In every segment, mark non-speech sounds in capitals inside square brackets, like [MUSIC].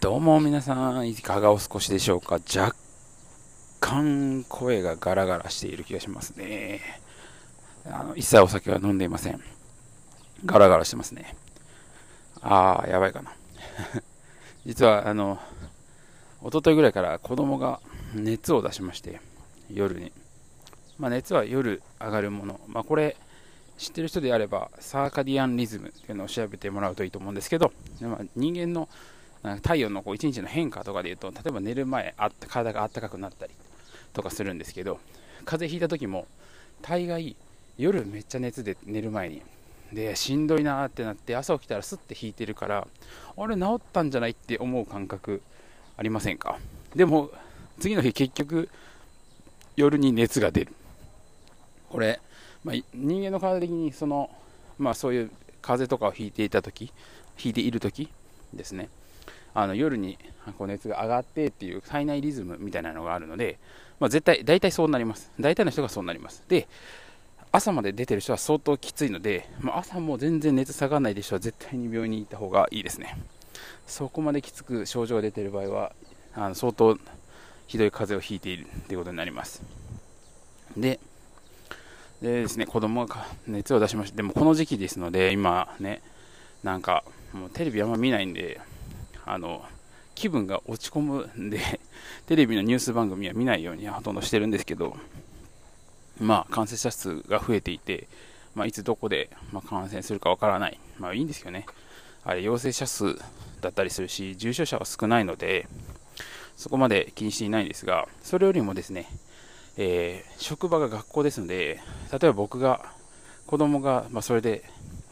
どうも皆さん、いかがお過ごしでしょうか？若干声がガラガラしている気がしますね。あの一切お酒は飲んでいません。ガラガラしてますね。あー、やばいかな。[LAUGHS] 実は、あの、一昨日ぐらいから子供が熱を出しまして、夜に。まあ、熱は夜上がるもの。まあ、これ、知ってる人であれば、サーカディアンリズムっていうのを調べてもらうといいと思うんですけど、まあ、人間の体温のこう1日の変化とかでいうと、例えば寝る前あった体が暖かくなったりとかするんですけど、風邪ひいた時も、大概夜めっちゃ熱で寝る前に、で、しんどいなってなって、朝起きたらスッて引いてるから、あれ治ったんじゃないって思う感覚ありませんか？でも、次の日結局、夜に熱が出る。これ、まあ、人間の体的にその、まあ、そういう風邪とかをひいていた時、ひいている時ですね。あの夜にこう熱が上がってっていう体内リズムみたいなのがあるので、まあ、絶対、大体そうなります。大体の人がそうなります。で、朝まで出てる人は相当きついので、まあ、朝も全然熱下がらないで人は絶対に病院に行った方がいいですね。そこまできつく症状が出ている場合は、あの相当ひどい風邪をひいているということになります。で、でですね、子供が熱を出しました。でもこの時期ですので、今ね、なんかもうテレビあんま見ないんで、あの気分が落ち込むんで、[LAUGHS] テレビのニュース番組は見ないようにほとんどしてるんですけど、まあ、感染者数が増えていて、まあ、いつどこで、ま感染するかわからない、まあ、いいんですよね、あれ陽性者数だったりするし、重症者は少ないので、そこまで気にしていないんですが、それよりもですね、えー、職場が学校ですので、例えば僕が、子供が、まあ、それで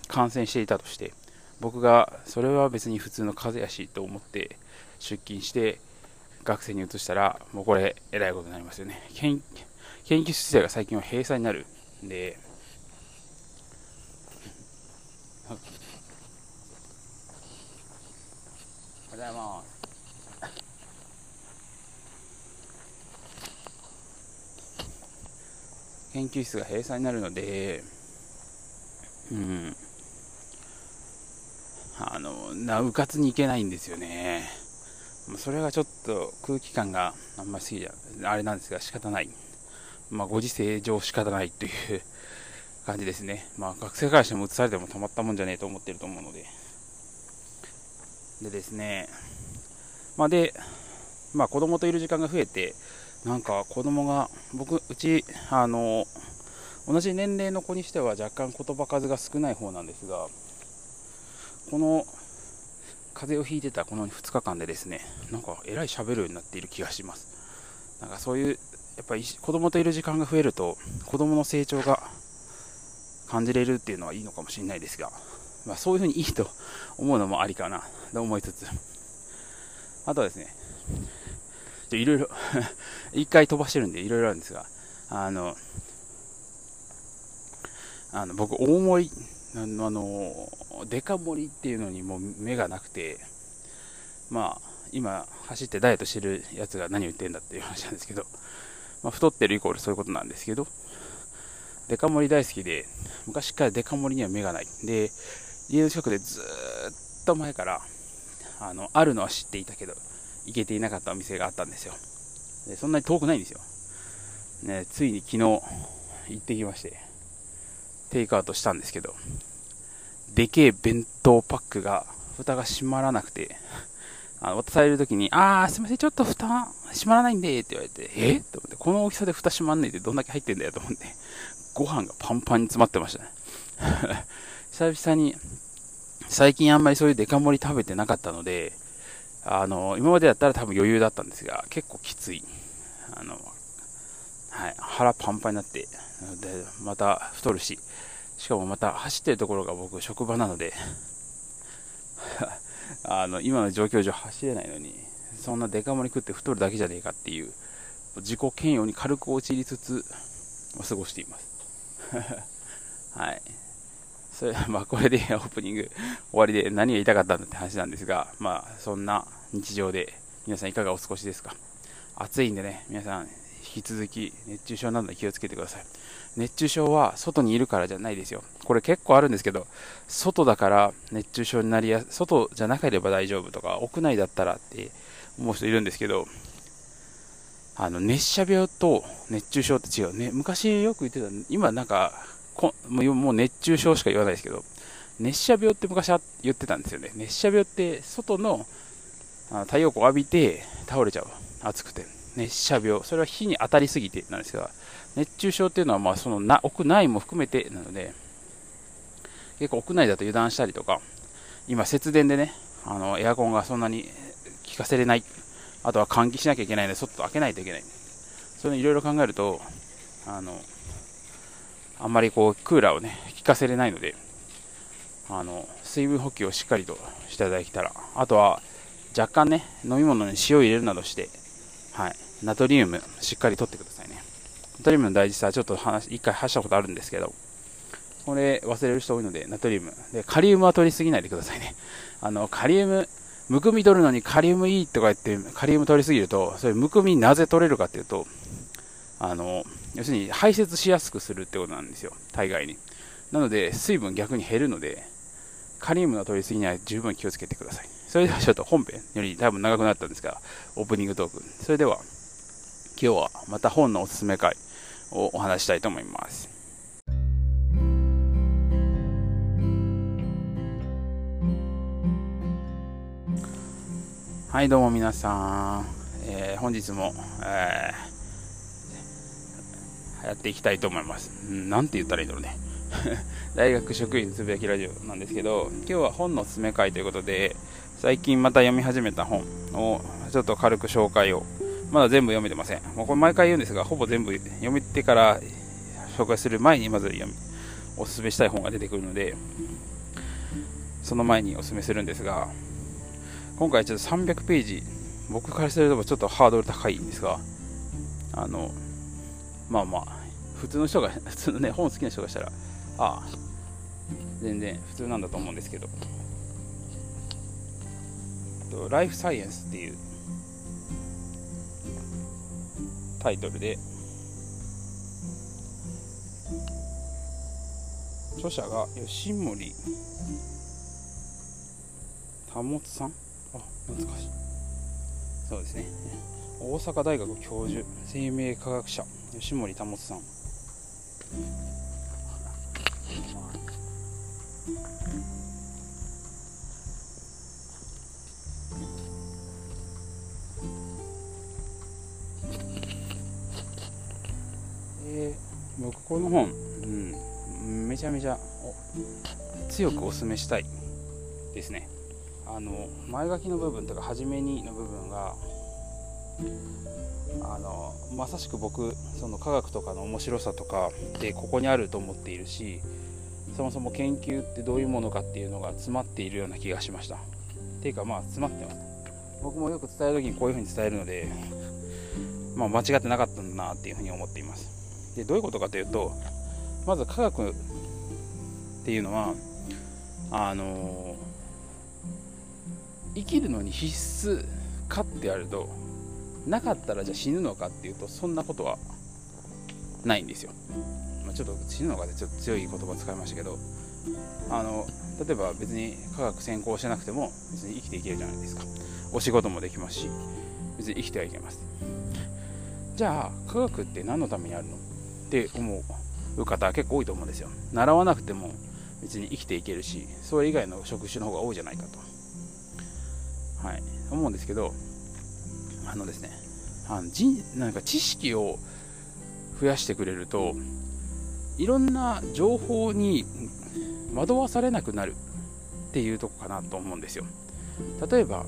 感染していたとして、僕がそれは別に普通の風邪やしと思って出勤して学生に移したらもうこれえらいことになりますよね。研研究室自体が最近は閉鎖になるんで。おはようございます。[COUGHS] 研究室が閉鎖になるのでうん、な、うかつに行けないんですよね。それがちょっと空気感があんまり好きじゃ、あれなんですが仕方ない。まあ、ご時世上仕方ないという感じですね。まあ、学生からしても移されてもたまったもんじゃねえと思ってると思うので。でですね、まあ、で、まあ、子供といる時間が増えて、なんか子供が、僕、うち、あの、同じ年齢の子にしては若干言葉数が少ない方なんですが、この風邪をひいてたこの2日間でですね、なんかえらい喋るようになっている気がします。なんかそういう、やっぱり子供といる時間が増えると、子供の成長が感じれるっていうのはいいのかもしれないですが、まあ、そういうふうにいいと思うのもありかなと思いつつ、あとはですね、いろいろ [LAUGHS] 一回飛ばしてるんでいろいろあるんですが、あの、あの僕、大森あのデカ盛りっていうのにも目がなくて、まあ、今、走ってダイエットしてるやつが何を言ってんだっていう話なんですけど、まあ、太ってるイコールそういうことなんですけど、デカ盛り大好きで、昔からデカ盛りには目がない。で、家の近くでずっと前から、あの、あるのは知っていたけど、行けていなかったお店があったんですよ。でそんなに遠くないんですよ。ね、ついに昨日行ってきまして、テイクアウトしたんですけど、でけえ弁当パックが、蓋が閉まらなくて、あの渡されるときに、あー、すみません、ちょっと蓋閉まらないんで、って言われて、え？と思って、この大きさで蓋閉まんないでどんだけ入ってんだよと思って、ご飯がパンパンに詰まってましたね。[LAUGHS] 久々に、最近あんまりそういうデカ盛り食べてなかったので、あの、今までだったら多分余裕だったんですが、結構きつい。あの、はい、腹パンパンになって、で、また太るし、しかもまた走ってるところが僕職場なので [LAUGHS] あの、今の状況上走れないのに、そんなデカ盛り食って太るだけじゃねえかっていう、自己嫌悪に軽く陥りつつ、過ごしています。[LAUGHS] はい。それ、まあこれで [LAUGHS] オープニング終わりで何が言いたかったんだって話なんですが、まあそんな日常で皆さんいかがお過ごしですか？暑いんでね、皆さん引き続き熱中症などに気をつけてください。熱中症は外にいるからじゃないですよ。これ結構あるんですけど、外だから熱中症になりやす、外じゃなければ大丈夫とか、屋内だったらって思う人いるんですけど、あの、熱射病と熱中症って違うね。昔よく言ってた、今なんか、こもう熱中症しか言わないですけど、熱射病って昔言ってたんですよね。熱射病って外の太陽光を浴びて倒れちゃう。暑くて。熱射病。それは火に当たりすぎてなんですが、熱中症っていうのはまあそのな屋内も含めてなので、結構屋内だと油断したりとか、今節電でね、あのエアコンがそんなに効かせれない。あとは換気しなきゃいけないので、外開けないといけない。そういうのいろいろ考えると、あの、あんまりこうクーラーをね、効かせれないので、あの、水分補給をしっかりとしていただけたら、あとは若干ね、飲み物に塩を入れるなどして、はい、ナトリウムしっかりとってくださいね。ナトリウムの大事さ、ちょっと話、一回話したことあるんですけど、これ忘れる人多いので、ナトリウム。で、カリウムは取りすぎないでくださいね。[LAUGHS] あの、カリウム、むくみ取るのにカリウムいいとか言って、カリウム取りすぎると、それむくみなぜ取れるかっていうと、あの、要するに排泄しやすくするってことなんですよ、大概に。なので、水分逆に減るので、カリウムの取りすぎには十分気をつけてください。それではちょっと本編より多分長くなったんですが、オープニングトーク。それでは、今日はまた本のおすすめ会をお話したいと思います。はい、どうも皆さん。えー、本日も、えー、やっていきたいと思います。なんて言ったらいいんだろうね。[LAUGHS] 大学職員つぶやきラジオなんですけど、今日は本のおすすめ会ということで、最近また読み始めた本をちょっと軽く紹介を。まだ全部読めてません。もうこれ毎回言うんですが、ほぼ全部読めてから紹介する前にまず読み、おすすめしたい本が出てくるので、その前におすすめするんですが、今回ちょっと300ページ、僕からするとちょっとハードル高いんですが、あの、まあまあ、普通の人が、[LAUGHS] 普通のね、本好きな人がしたら、ああ全然普通なんだと思うんですけどライフサイエンスっていうタイトルで。著者が吉森。保さん？あ懐かしい。そうですね。大阪大学教授生命科学者。吉森保さん。この本、うん、めちゃめちゃ強くおすすめしたいですね。あの前書きの部分とか初めにの部分があのまさしく僕その科学とかの面白さとかでここにあると思っているしそもそも研究ってどういうものかっていうのが詰まっているような気がしました。ていうかまあ詰まってます。僕もよく伝える時にこういう風に伝えるのでまあ、間違ってなかったんだなっていうふうに思っています。でどういうことかというとまず科学っていうのはあの生きるのに必須かってあるとなかったらじゃあ死ぬのかっていうとそんなことはないんですよ、まあ、ちょっと死ぬのかってちょっと強い言葉使いましたけどあの例えば別に科学専攻してなくても別に生きていけるじゃないですか。お仕事もできますし別に生きてはいけます。じゃあ科学って何のためにあるの？っって思う方は結構多いと思うんですよ。習わなくても別に生きていけるしそれ以外の職種の方が多いじゃないかと。はい。思うんですけどあのですねあの人なんか知識を増やしてくれるといろんな情報に惑わされなくなるっていうとこかなと思うんですよ。例えば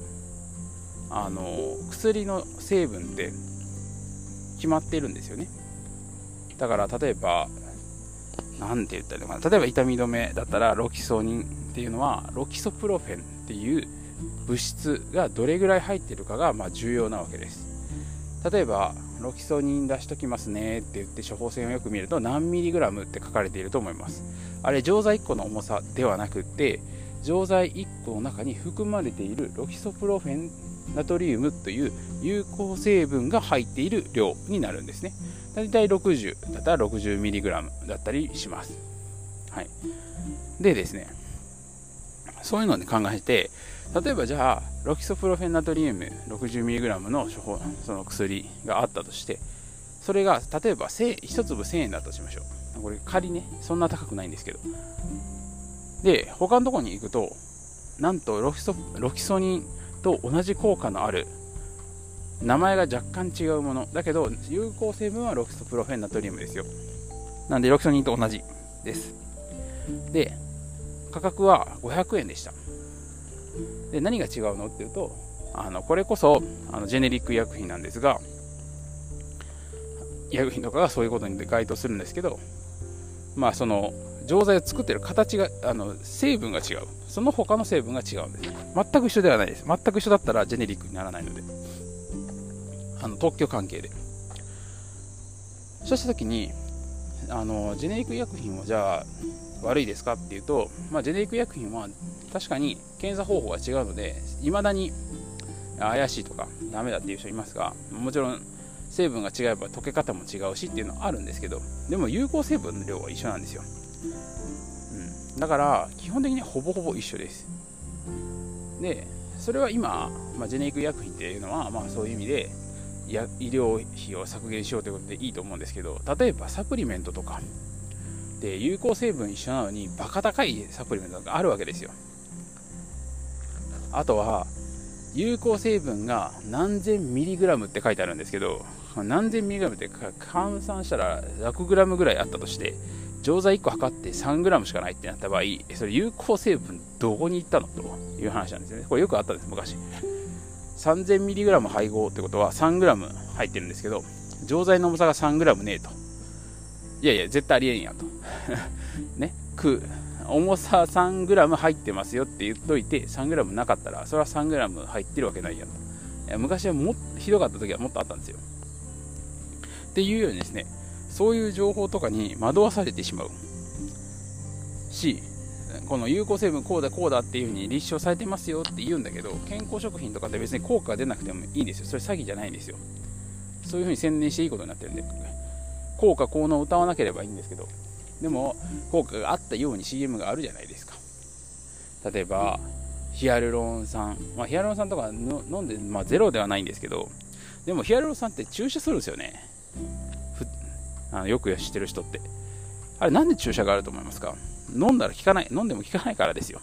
あの薬の成分って決まってるんですよね。だから例えば何て言ったらいいのかな。例えば痛み止めだったらロキソニンっていうのはロキソプロフェンっていう物質がどれぐらい入ってるかがまあ重要なわけです。例えばロキソニン出しときますねって言って処方箋をよく見ると何ミリグラムって書かれていると思います。あれ錠剤1個の重さではなくって錠剤1個の中に含まれているロキソプロフェンナトリウムという有効成分が入っている量になるんですね。だいたい60だったら 60mg だったりします。はい。でですね、そういうので考えて、例えばじゃあ、ロキソプロフェンナトリウム 60mg の処方その薬があったとして、それが例えば1粒1000円だとしましょう。これ仮ね、そんな高くないんですけど。で、他のところに行くと、なんとロキソロキソニンと同じ効果のある。名前が若干違うもの。だけど有効成分はロキソプロフェンナトリウムですよ。なんでロキソニンと同じです。で価格は500円でした。で何が違うのっていうとあのこれこそあのジェネリック医薬品なんですが医薬品とかがそういうことに該当するんですけどまあその錠剤を作ってる形があの成分が違う。その他の成分が違うんです。全く一緒ではないです。全く一緒だったらジェネリックにならないので。あの特許関係で。そうした時にあのジェネリック医薬品をじゃあ悪いですかっていうと、まあ、ジェネリック医薬品は確かに検査方法が違うのでいまだに怪しいとかダメだっていう人いますがもちろん成分が違えば溶け方も違うしっていうのはあるんですけどでも有効成分の量は一緒なんですよ、うん、だから基本的にほぼほぼ一緒です。でそれは今、まあ、ジェネリック医薬品っていうのは、まあ、そういう意味で医療費を削減しようということでいいと思うんですけど例えばサプリメントとかで有効成分一緒なのにバカ高いサプリメントがあるわけですよ。あとは有効成分が何千ミリグラムって書いてあるんですけど何千ミリグラムって換算したら100グラムぐらいあったとして錠剤1個測って3グラムしかないってなった場合それ有効成分どこに行ったのという話なんですよねこれよくあったんです昔 3000mg 配合ってことは 3g 入ってるんですけど、錠剤の重さが 3g ねえと。いやいや、絶対ありえんやと。[LAUGHS] ね、く、重さ 3g 入ってますよって言っといて、3g なかったら、それは 3g 入ってるわけないやと。いや昔はもひどかった時はもっとあったんですよ。っていうようにですね、そういう情報とかに惑わされてしまう。し、この有効成分こうだこうだっていう風に立証されてますよって言うんだけど健康食品とかって別に効果が出なくてもいいんですよ。それ詐欺じゃないんですよ。そういう風に宣伝していいことになってるんで。効果効能を歌わなければいいんですけど。でも効果があったように CM があるじゃないですか。例えばヒアルロン酸、まあ、ヒアルロン酸とか飲んで、まあ、ゼロではないんですけど。でもヒアルロン酸って注射するんですよね。あのよく知ってる人って。あれなんで注射があると思いますか？飲んだら効かない、飲んでも効かないからですよ。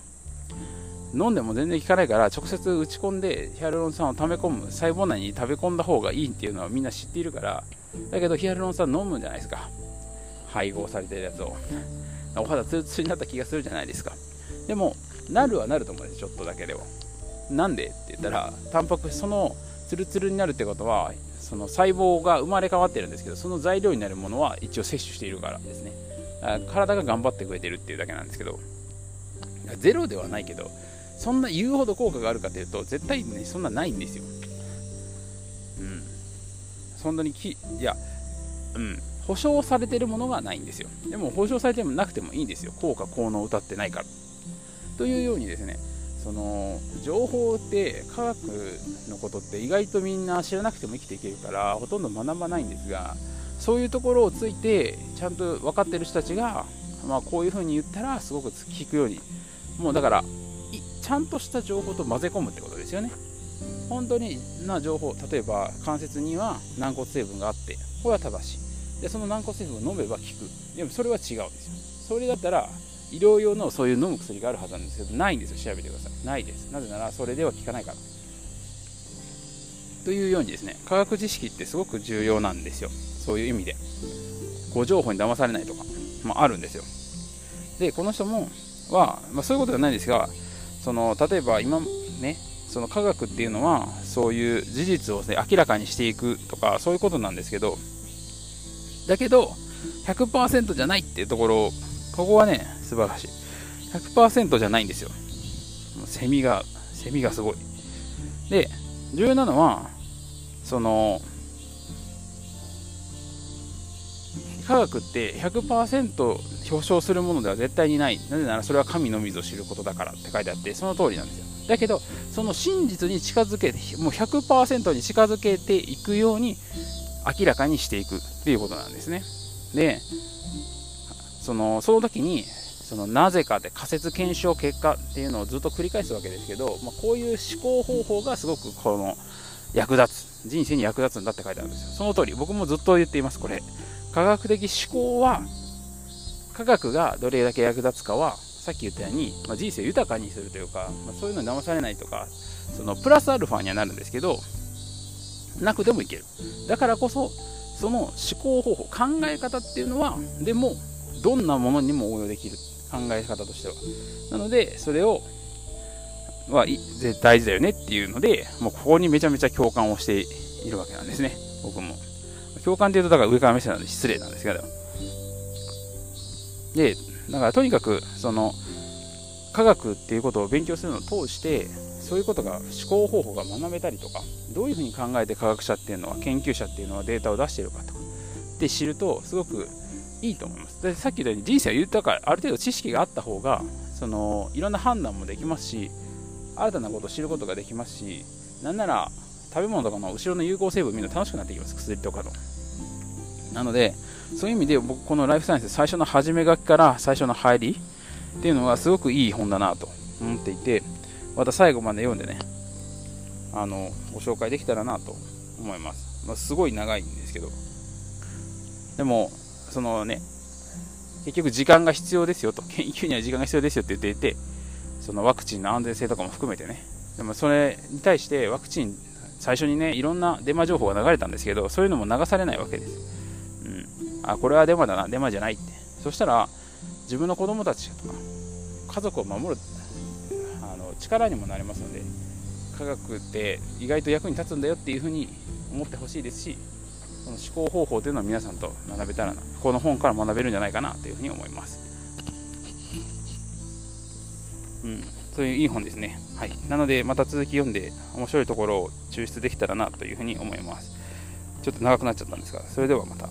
飲んでも全然効かないから直接打ち込んでヒアルロン酸を溜め込む細胞内に食べ込んだ方がいいっていうのはみんな知っているからだけどヒアルロン酸飲むんじゃないですか。配合されてるやつを。お肌ツルツルになった気がするじゃないですか。でもなるはなると思うんですちょっとだけでも。なんで？って言ったらタンパク質そのツルツルになるってことはその細胞が生まれ変わってるんですけどその材料になるものは一応摂取しているからですね。体が頑張ってくれてるっていうだけなんですけどゼロではないけどそんな言うほど効果があるかというと絶対ねそんなないんですよ。うん。そんなにきいやうん。保証されてるものがないんですよ。でも保証されてもなくてもいいんですよ。効果効能を歌ってないから。というようにですねその情報って科学のことって意外とみんな知らなくても生きていけるからほとんど学ばないんですがそういうところをついてちゃんと分かってる人たちが、まあ、こういう風に言ったらすごく聞くようにもうだからちゃんとした情報と混ぜ込むってことですよね。本当にな情報例えば関節には軟骨成分があってこれは正しいでその軟骨成分を飲めば効く。でもそれは違うんですよ。それだったら医療用のそういう飲む薬があるはずなんですけどないんですよ。調べてください。ないです。なぜならそれでは効かないから。というようにですね科学知識ってすごく重要なんですよ。そういう意味で。誤情報に騙されないとかもあるんですよ。でこの人もは、まあ、そういうことではないんですがその例えば今ねその科学っていうのはそういう事実を、ね、明らかにしていくとかそういうことなんですけどだけど100%じゃないっていうところここはね素晴らしい。100%じゃないんですよ。セミがセミがすごい。で重要なのはその科学って100%表彰するものでは絶対にない。なぜならそれは神のみぞ知ることだからって書いてあってその通りなんですよ。だけどその真実に近づけてもう100%に近づけていくように明らかにしていくっていうことなんですね。でそのその時にそのなぜかで仮説検証結果っていうのをずっと繰り返すわけですけど、まあ、こういう思考方法がすごくこの役立つ人生に役立つんだって書いてあるんですよ。その通り。僕もずっと言っていますこれ。科学的思考は科学がどれだけ役立つかはさっき言ったように、まあ、人生を豊かにするというか、まあ、そういうのに騙されないとかそのプラスアルファにはなるんですけどなくてもいける。だからこそその思考方法考え方っていうのはでもどんなものにも応用できる。考え方としては。なのでそれをは大事だよねっていうのでもうここにめちゃめちゃ共感をしているわけなんですね。僕も。共感っていうとだから上から目線なんで失礼なんですけど。でだからとにかくその科学っていうことを勉強するのを通してそういうことが思考方法が学べたりとかどういうふうに考えて科学者っていうのは研究者っていうのはデータを出しているかと。かって知るとすごくいいと思います。でさっき言ったように人生は豊かある程度知識があった方がそのいろんな判断もできますし新たなことを知ることができますしなんなら食べ物とかの後ろの有効成分見るの楽しくなってきます。薬とかのなのでそういう意味で僕このライフサイエンス最初の始め書きから最初の入りっていうのはすごくいい本だなと思っていてまた最後まで読んでねあのご紹介できたらなと思います、まあ、すごい長いんですけど。でもそのね結局時間が必要ですよと。[LAUGHS] 研究には時間が必要ですよって言っていてそのワクチンの安全性とかも含めてね。でもそれに対してワクチン最初にねいろんなデマ情報が流れたんですけどそういうのも流されないわけです。うん。あこれはデマだなデマじゃないって。そしたら自分の子供たちとか家族を守るあの力にもなりますので科学って意外と役に立つんだよっていうふうに思ってほしいですしその思考方法というのを皆さんと学べたらなこの本から学べるんじゃないかなというふうに思います。うん。そういういい本ですね。はい。なのでまた続き読んで面白いところを抽出できたらなというふうに思います。ちょっと長くなっちゃったんですがそれではまた。